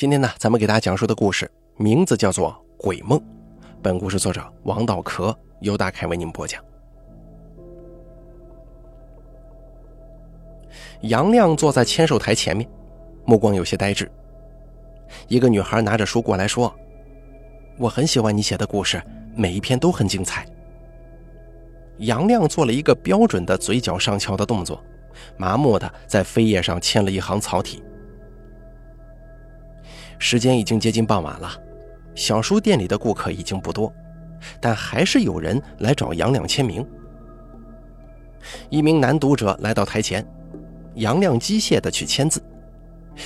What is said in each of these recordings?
今天呢，咱们给大家讲述的故事名字叫做《鬼梦》。本故事作者王道壳由大凯为您播讲。杨亮坐在签售台前面，目光有些呆滞。一个女孩拿着书过来说：“我很喜欢你写的故事，每一篇都很精彩。”杨亮做了一个标准的嘴角上翘的动作，麻木的在扉页上签了一行草体。时间已经接近傍晚了，小书店里的顾客已经不多，但还是有人来找杨亮签名。一名男读者来到台前，杨亮机械的去签字，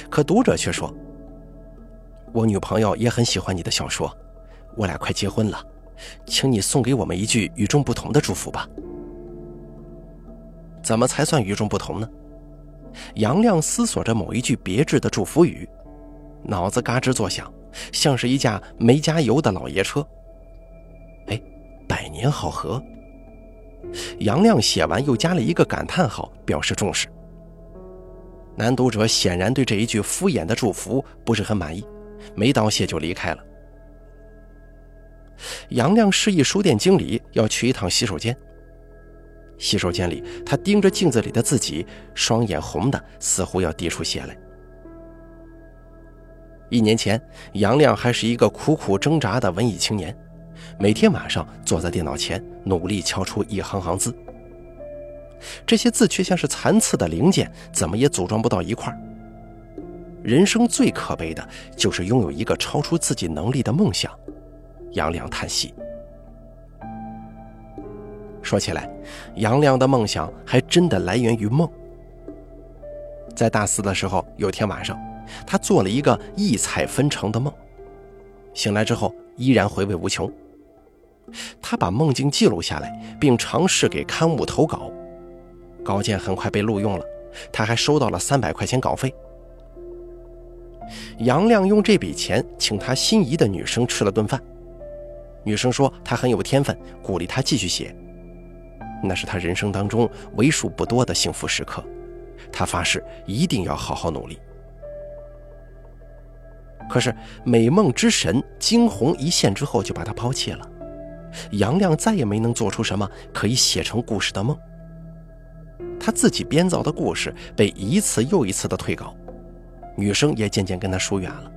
可读者却说：“我女朋友也很喜欢你的小说，我俩快结婚了，请你送给我们一句与众不同的祝福吧。”怎么才算与众不同呢？杨亮思索着某一句别致的祝福语。脑子嘎吱作响，像是一架没加油的老爷车。哎，百年好合。杨亮写完又加了一个感叹号，表示重视。男读者显然对这一句敷衍的祝福不是很满意，没道谢就离开了。杨亮示意书店经理要去一趟洗手间。洗手间里，他盯着镜子里的自己，双眼红的似乎要滴出血来。一年前，杨亮还是一个苦苦挣扎的文艺青年，每天晚上坐在电脑前，努力敲出一行行字。这些字却像是残次的零件，怎么也组装不到一块儿。人生最可悲的就是拥有一个超出自己能力的梦想。杨亮叹息。说起来，杨亮的梦想还真的来源于梦。在大四的时候，有天晚上。他做了一个异彩纷呈的梦，醒来之后依然回味无穷。他把梦境记录下来，并尝试给刊物投稿，稿件很快被录用了，他还收到了三百块钱稿费。杨亮用这笔钱请他心仪的女生吃了顿饭，女生说他很有天分，鼓励他继续写。那是他人生当中为数不多的幸福时刻，他发誓一定要好好努力。可是美梦之神惊鸿一现之后，就把他抛弃了。杨亮再也没能做出什么可以写成故事的梦。他自己编造的故事被一次又一次的退稿，女生也渐渐跟他疏远了。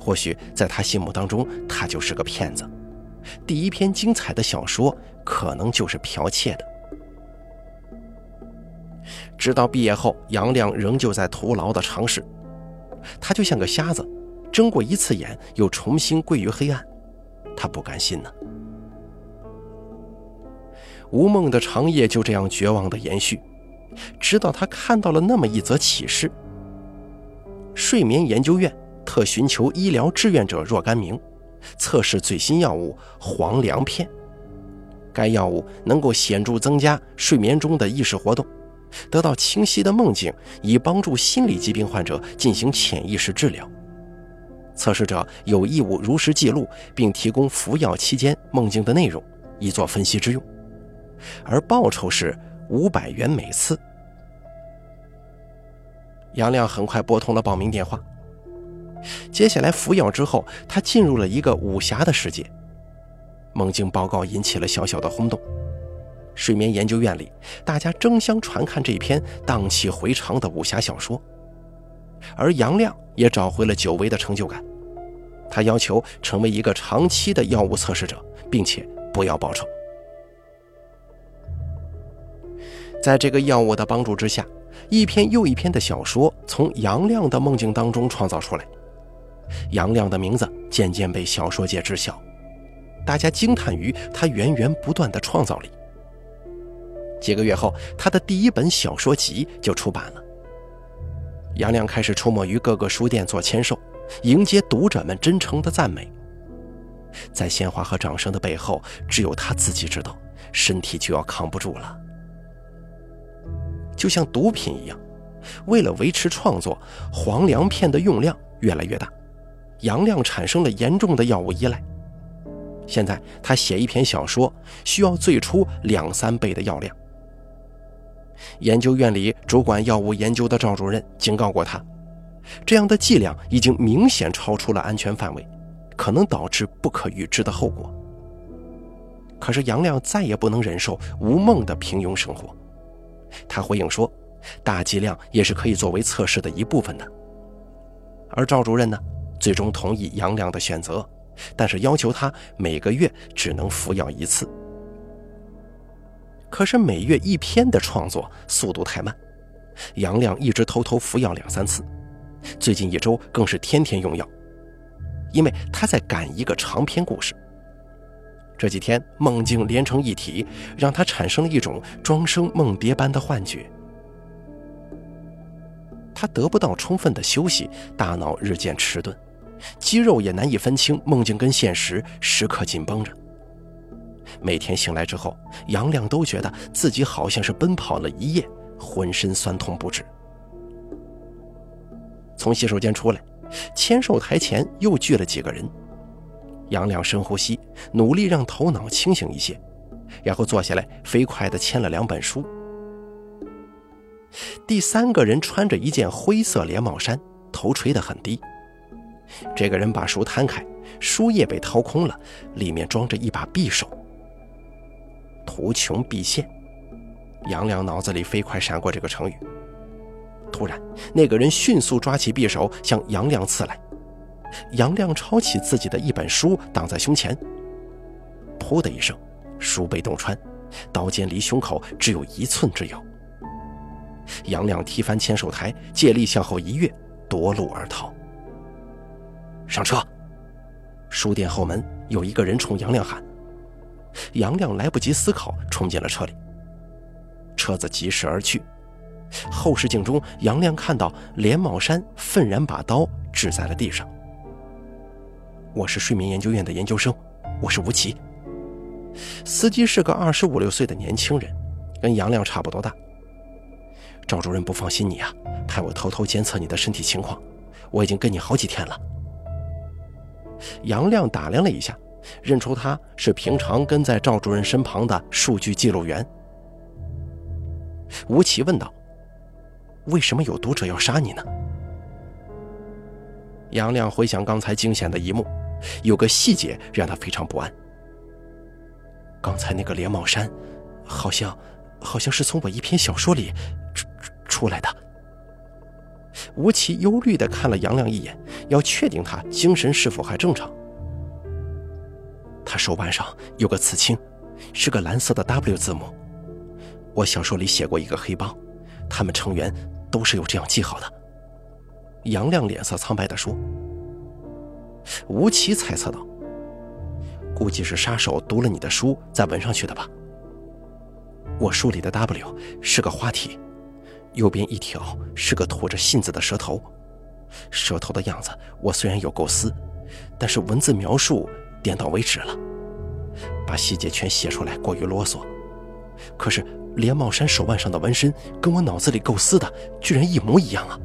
或许在他心目当中，他就是个骗子。第一篇精彩的小说可能就是剽窃的。直到毕业后，杨亮仍旧在徒劳的尝试，他就像个瞎子。睁过一次眼，又重新归于黑暗，他不甘心呢。吴梦的长夜就这样绝望的延续，直到他看到了那么一则启事：睡眠研究院特寻求医疗志愿者若干名，测试最新药物黄粱片。该药物能够显著增加睡眠中的意识活动，得到清晰的梦境，以帮助心理疾病患者进行潜意识治疗。测试者有义务如实记录，并提供服药期间梦境的内容，以作分析之用。而报酬是五百元每次。杨亮很快拨通了报名电话。接下来服药之后，他进入了一个武侠的世界。梦境报告引起了小小的轰动。睡眠研究院里，大家争相传看这篇荡气回肠的武侠小说。而杨亮也找回了久违的成就感，他要求成为一个长期的药物测试者，并且不要报酬。在这个药物的帮助之下，一篇又一篇的小说从杨亮的梦境当中创造出来，杨亮的名字渐渐被小说界知晓，大家惊叹于他源源不断的创造力。几个月后，他的第一本小说集就出版了。杨亮开始出没于各个书店做签售，迎接读者们真诚的赞美。在鲜花和掌声的背后，只有他自己知道，身体就要扛不住了。就像毒品一样，为了维持创作，黄粱片的用量越来越大，杨亮产生了严重的药物依赖。现在他写一篇小说，需要最初两三倍的药量。研究院里主管药物研究的赵主任警告过他，这样的剂量已经明显超出了安全范围，可能导致不可预知的后果。可是杨亮再也不能忍受吴梦的平庸生活，他回应说：“大剂量也是可以作为测试的一部分的。”而赵主任呢，最终同意杨亮的选择，但是要求他每个月只能服药一次。可是每月一篇的创作速度太慢，杨亮一直偷偷服药两三次，最近一周更是天天用药，因为他在赶一个长篇故事。这几天梦境连成一体，让他产生了一种庄生梦蝶般的幻觉。他得不到充分的休息，大脑日渐迟钝，肌肉也难以分清梦境跟现实，时刻紧绷着。每天醒来之后，杨亮都觉得自己好像是奔跑了一夜，浑身酸痛不止。从洗手间出来，签售台前又聚了几个人。杨亮深呼吸，努力让头脑清醒一些，然后坐下来，飞快地签了两本书。第三个人穿着一件灰色连帽衫，头垂得很低。这个人把书摊开，书页被掏空了，里面装着一把匕首。图穷匕现，杨亮脑子里飞快闪过这个成语。突然，那个人迅速抓起匕首向杨亮刺来。杨亮抄起自己的一本书挡在胸前，噗的一声，书被洞穿，刀尖离胸口只有一寸之遥。杨亮踢翻签售台，借力向后一跃，夺路而逃。上车！书店后门有一个人冲杨亮喊。杨亮来不及思考，冲进了车里。车子疾驶而去，后视镜中，杨亮看到连帽衫愤然把刀掷在了地上。我是睡眠研究院的研究生，我是吴奇。司机是个二十五六岁的年轻人，跟杨亮差不多大。赵主任不放心你啊，派我偷偷监测你的身体情况。我已经跟你好几天了。杨亮打量了一下，认出他是平常跟在赵主任身旁的数据记录员。吴奇问道：“为什么有读者要杀你呢？”杨亮回想刚才惊险的一幕。有个细节让他非常不安。刚才那个连帽衫，好像，好像是从我一篇小说里出出来的。吴奇忧虑地看了杨亮一眼，要确定他精神是否还正常。他手腕上有个刺青，是个蓝色的 W 字母。我小说里写过一个黑帮，他们成员都是有这样记号的。杨亮脸色苍白地说。吴奇猜测道：“估计是杀手读了你的书再纹上去的吧。我书里的 W 是个花体，右边一条是个吐着信子的舌头。舌头的样子我虽然有构思，但是文字描述点到为止了，把细节全写出来过于啰嗦。可是连帽衫手腕上的纹身跟我脑子里构思的居然一模一样啊！”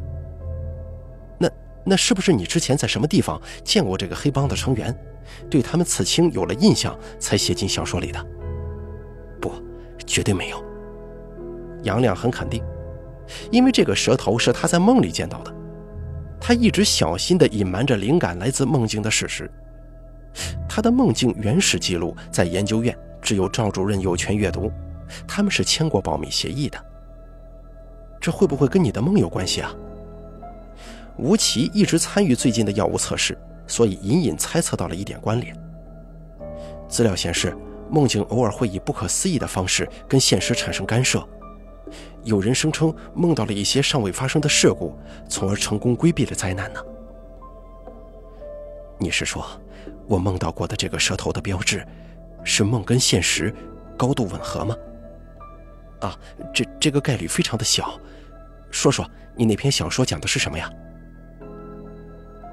那那是不是你之前在什么地方见过这个黑帮的成员，对他们刺青有了印象，才写进小说里的？不，绝对没有。杨亮很肯定，因为这个蛇头是他在梦里见到的。他一直小心地隐瞒着灵感来自梦境的事实。他的梦境原始记录在研究院只有赵主任有权阅读，他们是签过保密协议的。这会不会跟你的梦有关系啊？吴奇一直参与最近的药物测试，所以隐隐猜测到了一点关联。资料显示，梦境偶尔会以不可思议的方式跟现实产生干涉。有人声称梦到了一些尚未发生的事故，从而成功规避了灾难呢。你是说，我梦到过的这个蛇头的标志，是梦跟现实高度吻合吗？啊，这这个概率非常的小。说说你那篇小说讲的是什么呀？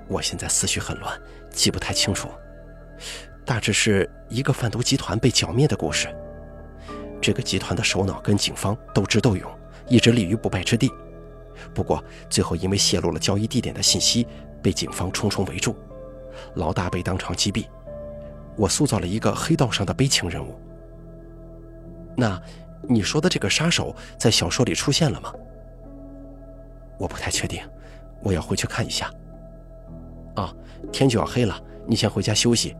我现在思绪很乱，记不太清楚。大致是一个贩毒集团被剿灭的故事。这个集团的首脑跟警方斗智斗勇，一直立于不败之地。不过最后因为泄露了交易地点的信息，被警方重重围住，老大被当场击毙。我塑造了一个黑道上的悲情人物。那你说的这个杀手在小说里出现了吗？我不太确定。我要回去看一下。啊，天就要黑了，你先回家休息。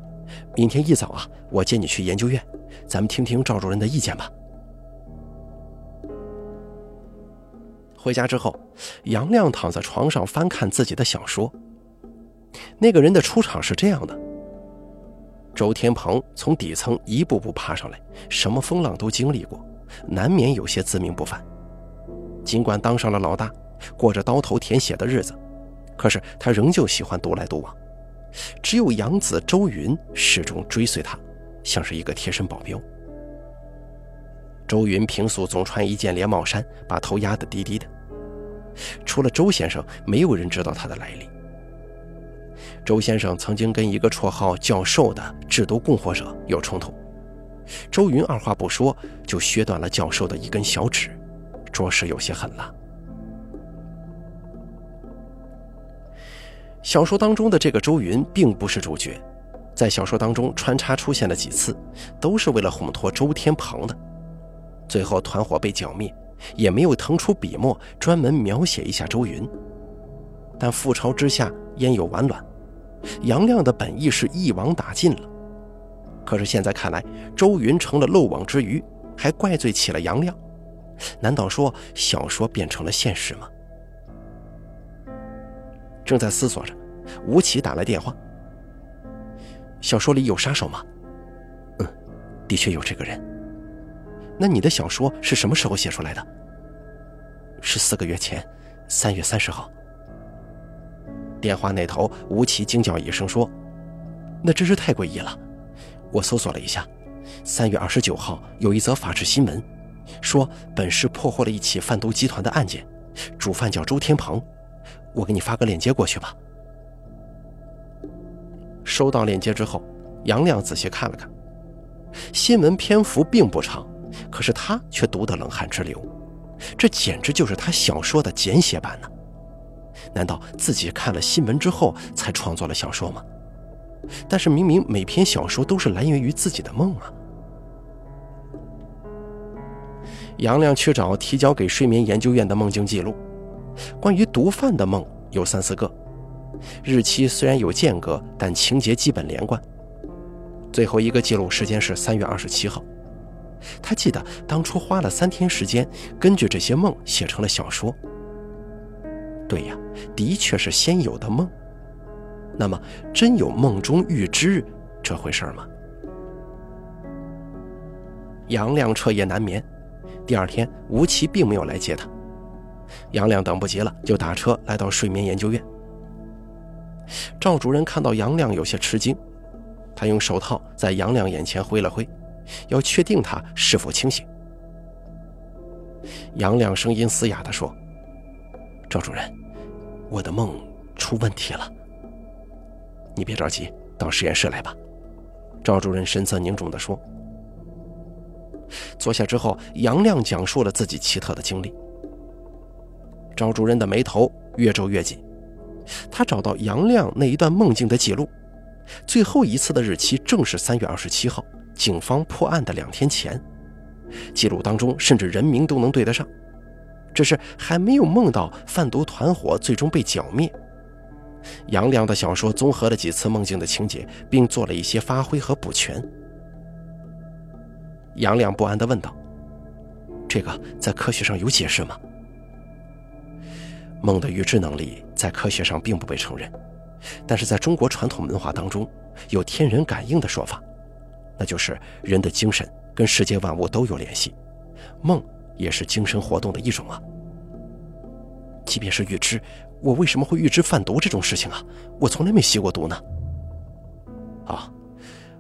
明天一早啊，我接你去研究院，咱们听听赵主任的意见吧。回家之后，杨亮躺在床上翻看自己的小说。那个人的出场是这样的：周天鹏从底层一步步爬上来，什么风浪都经历过，难免有些自命不凡。尽管当上了老大，过着刀头舔血的日子，可是他仍旧喜欢独来独往。只有养子周云始终追随他，像是一个贴身保镖。周云平素总穿一件连帽衫，把头压得低低的。除了周先生，没有人知道他的来历。周先生曾经跟一个绰号“教授”的制毒供货者有冲突，周云二话不说就削断了教授的一根小指，着实有些狠辣。小说当中的这个周云并不是主角，在小说当中穿插出现了几次，都是为了烘托周天鹏的。最后团伙被剿灭，也没有腾出笔墨专门描写一下周云。但覆巢之下焉有完卵？杨亮的本意是一网打尽了，可是现在看来，周云成了漏网之鱼，还怪罪起了杨亮。难道说小说变成了现实吗？正在思索着，吴奇打来电话。小说里有杀手吗？嗯，的确有这个人。那你的小说是什么时候写出来的？是四个月前，三月三十号。电话那头，吴奇惊叫一声说：“那真是太诡异了！我搜索了一下，三月二十九号有一则法制新闻，说本市破获了一起贩毒集团的案件，主犯叫周天鹏。”我给你发个链接过去吧。收到链接之后，杨亮仔细看了看，新闻篇幅并不长，可是他却读得冷汗直流。这简直就是他小说的简写版呢！难道自己看了新闻之后才创作了小说吗？但是明明每篇小说都是来源于自己的梦啊！杨亮去找提交给睡眠研究院的梦境记录。关于毒贩的梦有三四个，日期虽然有间隔，但情节基本连贯。最后一个记录时间是三月二十七号，他记得当初花了三天时间，根据这些梦写成了小说。对呀，的确是先有的梦。那么，真有梦中预知这回事吗？杨亮彻夜难眠，第二天吴奇并没有来接他。杨亮等不及了，就打车来到睡眠研究院。赵主任看到杨亮有些吃惊，他用手套在杨亮眼前挥了挥，要确定他是否清醒。杨亮声音嘶哑地说：“赵主任，我的梦出问题了。你别着急，到实验室来吧。”赵主任神色凝重地说。坐下之后，杨亮讲述了自己奇特的经历。赵主任的眉头越皱越紧，他找到杨亮那一段梦境的记录，最后一次的日期正是三月二十七号，警方破案的两天前。记录当中甚至人名都能对得上，只是还没有梦到贩毒团伙最终被剿灭。杨亮的小说综合了几次梦境的情节，并做了一些发挥和补全。杨亮不安地问道：“这个在科学上有解释吗？”梦的预知能力在科学上并不被承认，但是在中国传统文化当中，有天人感应的说法，那就是人的精神跟世界万物都有联系，梦也是精神活动的一种啊。即便是预知，我为什么会预知贩毒这种事情啊？我从来没吸过毒呢。啊，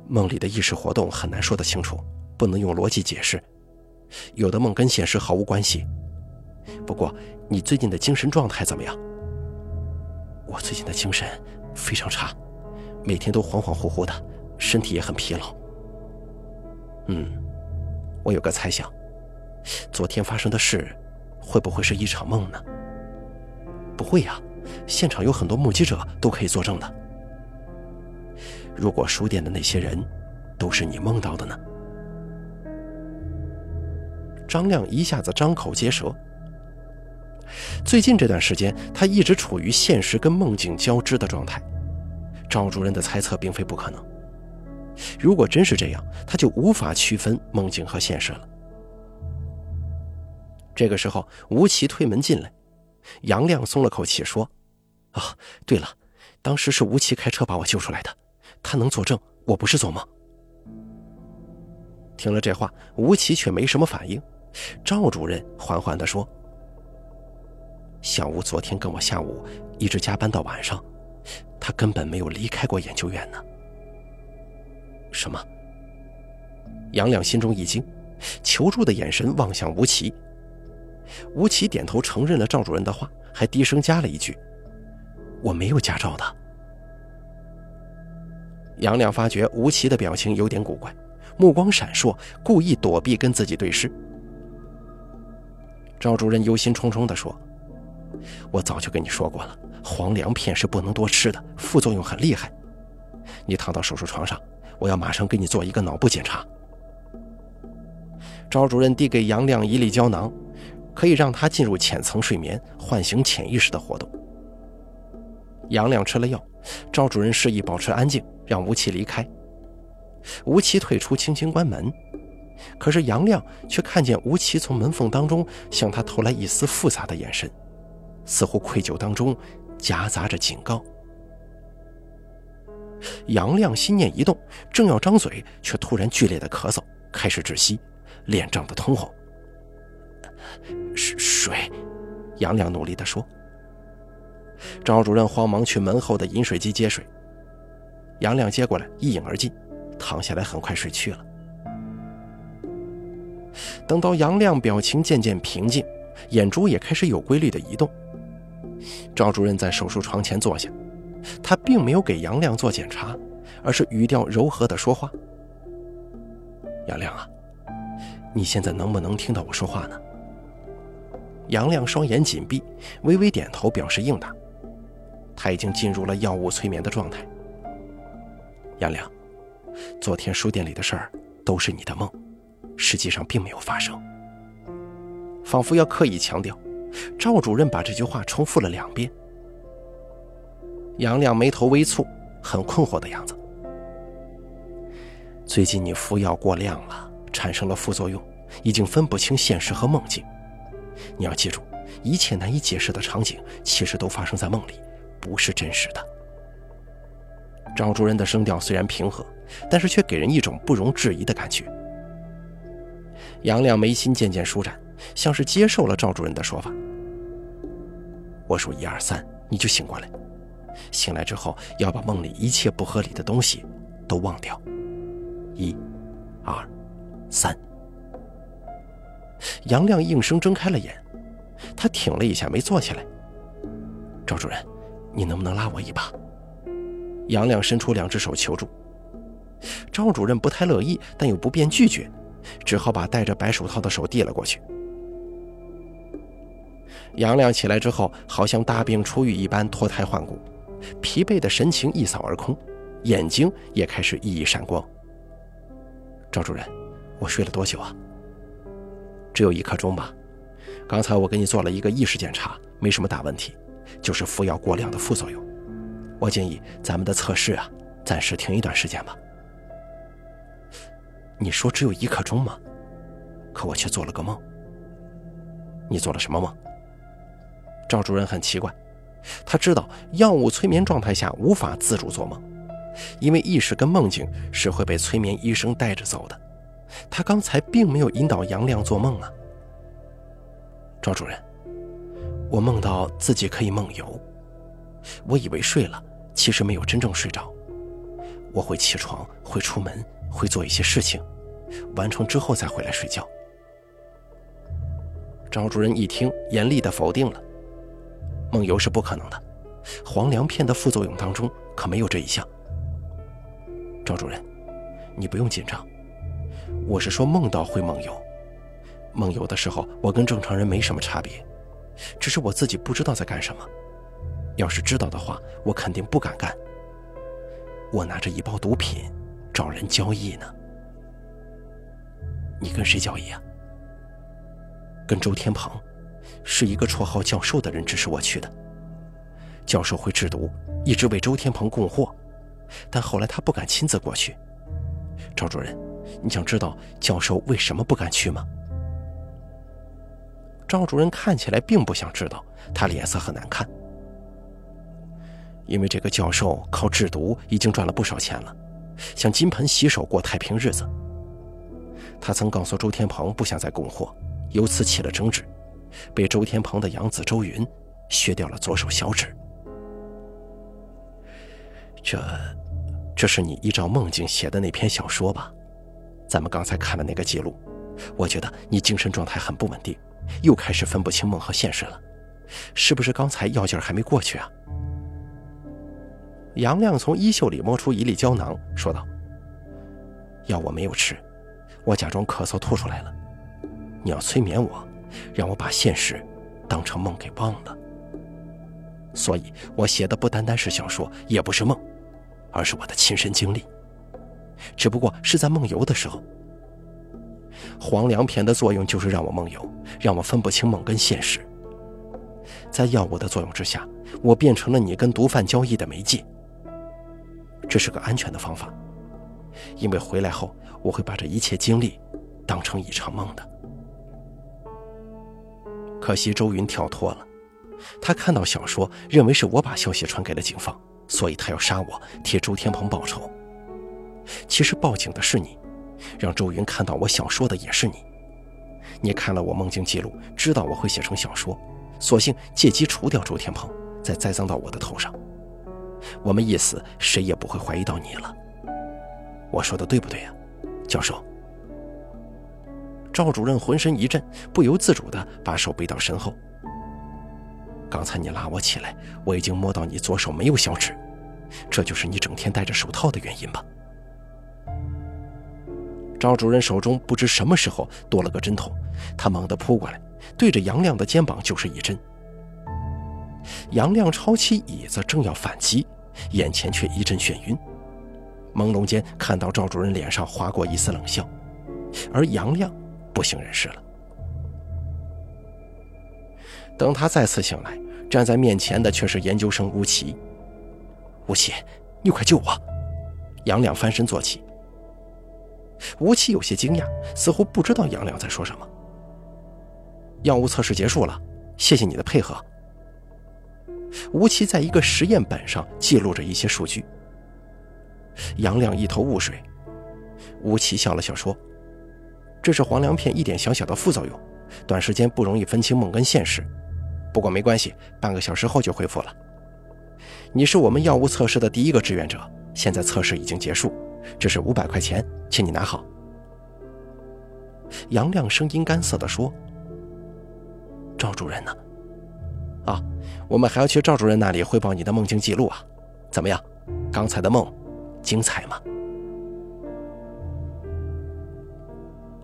梦里的意识活动很难说得清楚，不能用逻辑解释，有的梦跟现实毫无关系。不过，你最近的精神状态怎么样？我最近的精神非常差，每天都恍恍惚惚的，身体也很疲劳。嗯，我有个猜想，昨天发生的事会不会是一场梦呢？不会呀，现场有很多目击者都可以作证的。如果书店的那些人都是你梦到的呢？张亮一下子张口结舌。最近这段时间，他一直处于现实跟梦境交织的状态。赵主任的猜测并非不可能。如果真是这样，他就无法区分梦境和现实了。这个时候，吴奇推门进来，杨亮松了口气说：“啊，对了，当时是吴奇开车把我救出来的，他能作证，我不是做梦。”听了这话，吴奇却没什么反应。赵主任缓缓地说：“小吴昨天跟我下午一直加班到晚上，他根本没有离开过研究院呢。”什么？杨亮心中一惊，求助的眼神望向吴奇。吴奇点头承认了赵主任的话，还低声加了一句：“我没有驾照的。”杨亮发觉吴奇的表情有点古怪，目光闪烁，故意躲避跟自己对视。赵主任忧心忡忡地说：“我早就跟你说过了，黄粱片是不能多吃的，副作用很厉害。你躺到手术床上，我要马上给你做一个脑部检查。”赵主任递给杨亮一粒胶囊，可以让他进入浅层睡眠，唤醒潜意识的活动。杨亮吃了药，赵主任示意保持安静，让吴奇离开。吴奇退出，轻轻关门。可是杨亮却看见吴奇从门缝当中向他投来一丝复杂的眼神，似乎愧疚当中夹杂着警告。杨亮心念一动，正要张嘴，却突然剧烈的咳嗽，开始窒息，脸涨得通红。水，杨亮努力地说。赵主任慌忙去门后的饮水机接水，杨亮接过来一饮而尽，躺下来很快睡去了。等到杨亮表情渐渐平静，眼珠也开始有规律的移动。赵主任在手术床前坐下，他并没有给杨亮做检查，而是语调柔和的说话：“杨亮啊，你现在能不能听到我说话呢？”杨亮双眼紧闭，微微点头表示应答。他已经进入了药物催眠的状态。杨亮，昨天书店里的事儿都是你的梦。实际上并没有发生，仿佛要刻意强调。赵主任把这句话重复了两遍。杨亮眉头微蹙，很困惑的样子。最近你服药过量了，产生了副作用，已经分不清现实和梦境。你要记住，一切难以解释的场景，其实都发生在梦里，不是真实的。赵主任的声调虽然平和，但是却给人一种不容置疑的感觉。杨亮眉心渐渐舒展，像是接受了赵主任的说法。我数一二三，你就醒过来。醒来之后，要把梦里一切不合理的东西都忘掉。一、二、三。杨亮应声睁开了眼，他挺了一下，没坐起来。赵主任，你能不能拉我一把？杨亮伸出两只手求助。赵主任不太乐意，但又不便拒绝。只好把戴着白手套的手递了过去。杨亮起来之后，好像大病初愈一般脱胎换骨，疲惫的神情一扫而空，眼睛也开始熠熠闪光。赵主任，我睡了多久啊？只有一刻钟吧。刚才我给你做了一个意识检查，没什么大问题，就是服药过量的副作用。我建议咱们的测试啊，暂时停一段时间吧。你说只有一刻钟吗？可我却做了个梦。你做了什么梦？赵主任很奇怪，他知道药物催眠状态下无法自主做梦，因为意识跟梦境是会被催眠医生带着走的。他刚才并没有引导杨亮做梦啊。赵主任，我梦到自己可以梦游，我以为睡了，其实没有真正睡着。我会起床，会出门。会做一些事情，完成之后再回来睡觉。赵主任一听，严厉的否定了：“梦游是不可能的，黄粱片的副作用当中可没有这一项。”赵主任，你不用紧张，我是说梦到会梦游，梦游的时候我跟正常人没什么差别，只是我自己不知道在干什么。要是知道的话，我肯定不敢干。我拿着一包毒品。找人交易呢？你跟谁交易啊？跟周天鹏，是一个绰号教授的人指使我去的。教授会制毒，一直为周天鹏供货，但后来他不敢亲自过去。赵主任，你想知道教授为什么不敢去吗？赵主任看起来并不想知道，他脸色很难看。因为这个教授靠制毒已经赚了不少钱了，想金盆洗手过太平日子。他曾告诉周天鹏不想再供货，由此起了争执，被周天鹏的养子周云削掉了左手小指。这，这是你依照梦境写的那篇小说吧？咱们刚才看了那个记录，我觉得你精神状态很不稳定，又开始分不清梦和现实了，是不是刚才药劲儿还没过去啊？杨亮从衣袖里摸出一粒胶囊，说道：“药我没有吃，我假装咳嗽吐出来了。你要催眠我，让我把现实当成梦给忘了。所以我写的不单单是小说，也不是梦，而是我的亲身经历。只不过是在梦游的时候。黄粱片的作用就是让我梦游，让我分不清梦跟现实。在药物的作用之下，我变成了你跟毒贩交易的媒介。”这是个安全的方法，因为回来后我会把这一切经历当成一场梦的。可惜周云跳脱了，他看到小说，认为是我把消息传给了警方，所以他要杀我，替周天鹏报仇。其实报警的是你，让周云看到我小说的也是你。你看了我梦境记录，知道我会写成小说，索性借机除掉周天鹏，再栽赃到我的头上。我们一死，谁也不会怀疑到你了。我说的对不对呀，教授？赵主任浑身一震，不由自主地把手背到身后。刚才你拉我起来，我已经摸到你左手没有小指，这就是你整天戴着手套的原因吧？赵主任手中不知什么时候多了个针筒，他猛地扑过来，对着杨亮的肩膀就是一针。杨亮抄起椅子，正要反击，眼前却一阵眩晕。朦胧间看到赵主任脸上划过一丝冷笑，而杨亮不省人事了。等他再次醒来，站在面前的却是研究生吴奇。吴奇，你快救我！杨亮翻身坐起。吴奇有些惊讶，似乎不知道杨亮在说什么。药物测试结束了，谢谢你的配合。吴奇在一个实验本上记录着一些数据。杨亮一头雾水。吴奇笑了笑说：“这是黄粱片一点小小的副作用，短时间不容易分清梦跟现实。不过没关系，半个小时后就恢复了。你是我们药物测试的第一个志愿者，现在测试已经结束，这是五百块钱，请你拿好。”杨亮声音干涩地说：“赵主任呢？”啊，我们还要去赵主任那里汇报你的梦境记录啊，怎么样？刚才的梦精彩吗？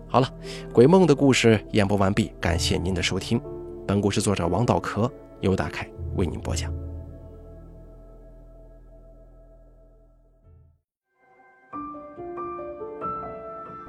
好了，鬼梦的故事演播完毕，感谢您的收听。本故事作者王道壳由大凯为您播讲。